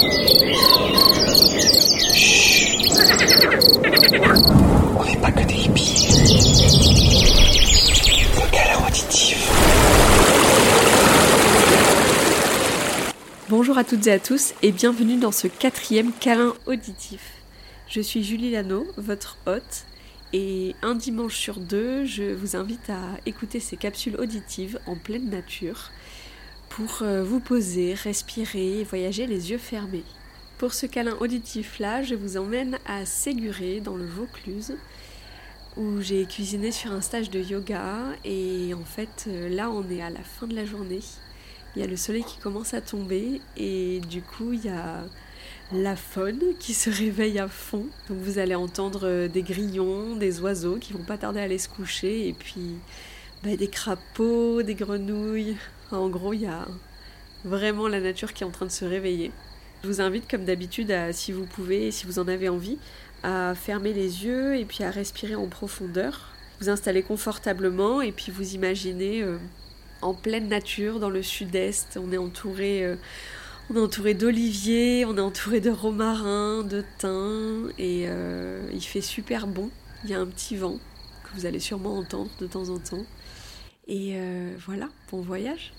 On n'est pas que des hippies. Le câlin auditif. Bonjour à toutes et à tous et bienvenue dans ce quatrième câlin auditif. Je suis Julie Lano, votre hôte, et un dimanche sur deux, je vous invite à écouter ces capsules auditives en pleine nature pour euh, vous poser, respirer et voyager les yeux fermés. Pour ce câlin auditif-là, je vous emmène à Séguré, dans le Vaucluse, où j'ai cuisiné sur un stage de yoga. Et en fait, euh, là, on est à la fin de la journée. Il y a le soleil qui commence à tomber et du coup, il y a la faune qui se réveille à fond. Donc vous allez entendre euh, des grillons, des oiseaux qui vont pas tarder à aller se coucher et puis bah, des crapauds, des grenouilles. En gros, il y a vraiment la nature qui est en train de se réveiller. Je vous invite comme d'habitude, si vous pouvez et si vous en avez envie, à fermer les yeux et puis à respirer en profondeur. Vous installez confortablement et puis vous imaginez euh, en pleine nature dans le sud-est. On est entouré, euh, on est entouré d'oliviers, on est entouré de romarins, de thym et euh, il fait super bon. Il y a un petit vent que vous allez sûrement entendre de temps en temps. Et euh, voilà, bon voyage.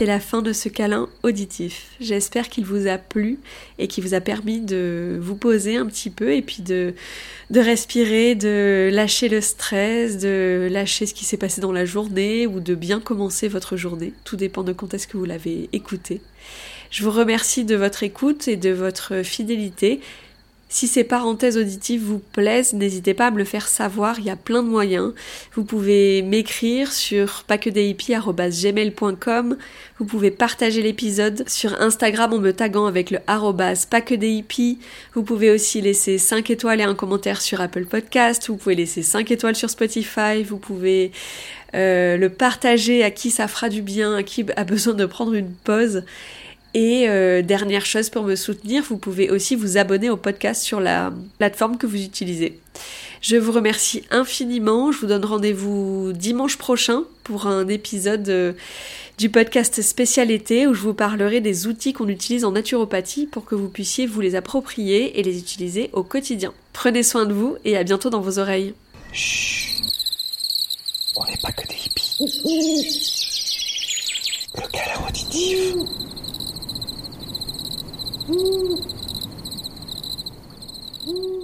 C'est la fin de ce câlin auditif. J'espère qu'il vous a plu et qu'il vous a permis de vous poser un petit peu et puis de, respirer, de lâcher le stress, de lâcher ce qui s'est passé dans la journée ou de bien commencer votre journée. Tout dépend de quand est-ce que vous l'avez écouté. Je vous remercie de votre écoute et de votre fidélité. Si ces parenthèses auditives vous plaisent, n'hésitez pas à me le faire savoir, il y a plein de moyens. Vous pouvez m'écrire sur paquedehippies.com, vous pouvez partager l'épisode sur Instagram en me taguant avec le arrobas Vous pouvez aussi laisser 5 étoiles et un commentaire sur Apple Podcast, vous pouvez laisser 5 étoiles sur Spotify, vous pouvez euh, le partager à qui ça fera du bien, à qui a besoin de prendre une pause. Et euh, dernière chose pour me soutenir, vous pouvez aussi vous abonner au podcast sur la plateforme que vous utilisez. Je vous remercie infiniment. Je vous donne rendez-vous dimanche prochain pour un épisode euh, du podcast spécial été où je vous parlerai des outils qu'on utilise en naturopathie pour que vous puissiez vous les approprier et les utiliser au quotidien. Prenez soin de vous et à bientôt dans vos oreilles. On n'est pas que des hippies. Le auditif. Ooh. Woo!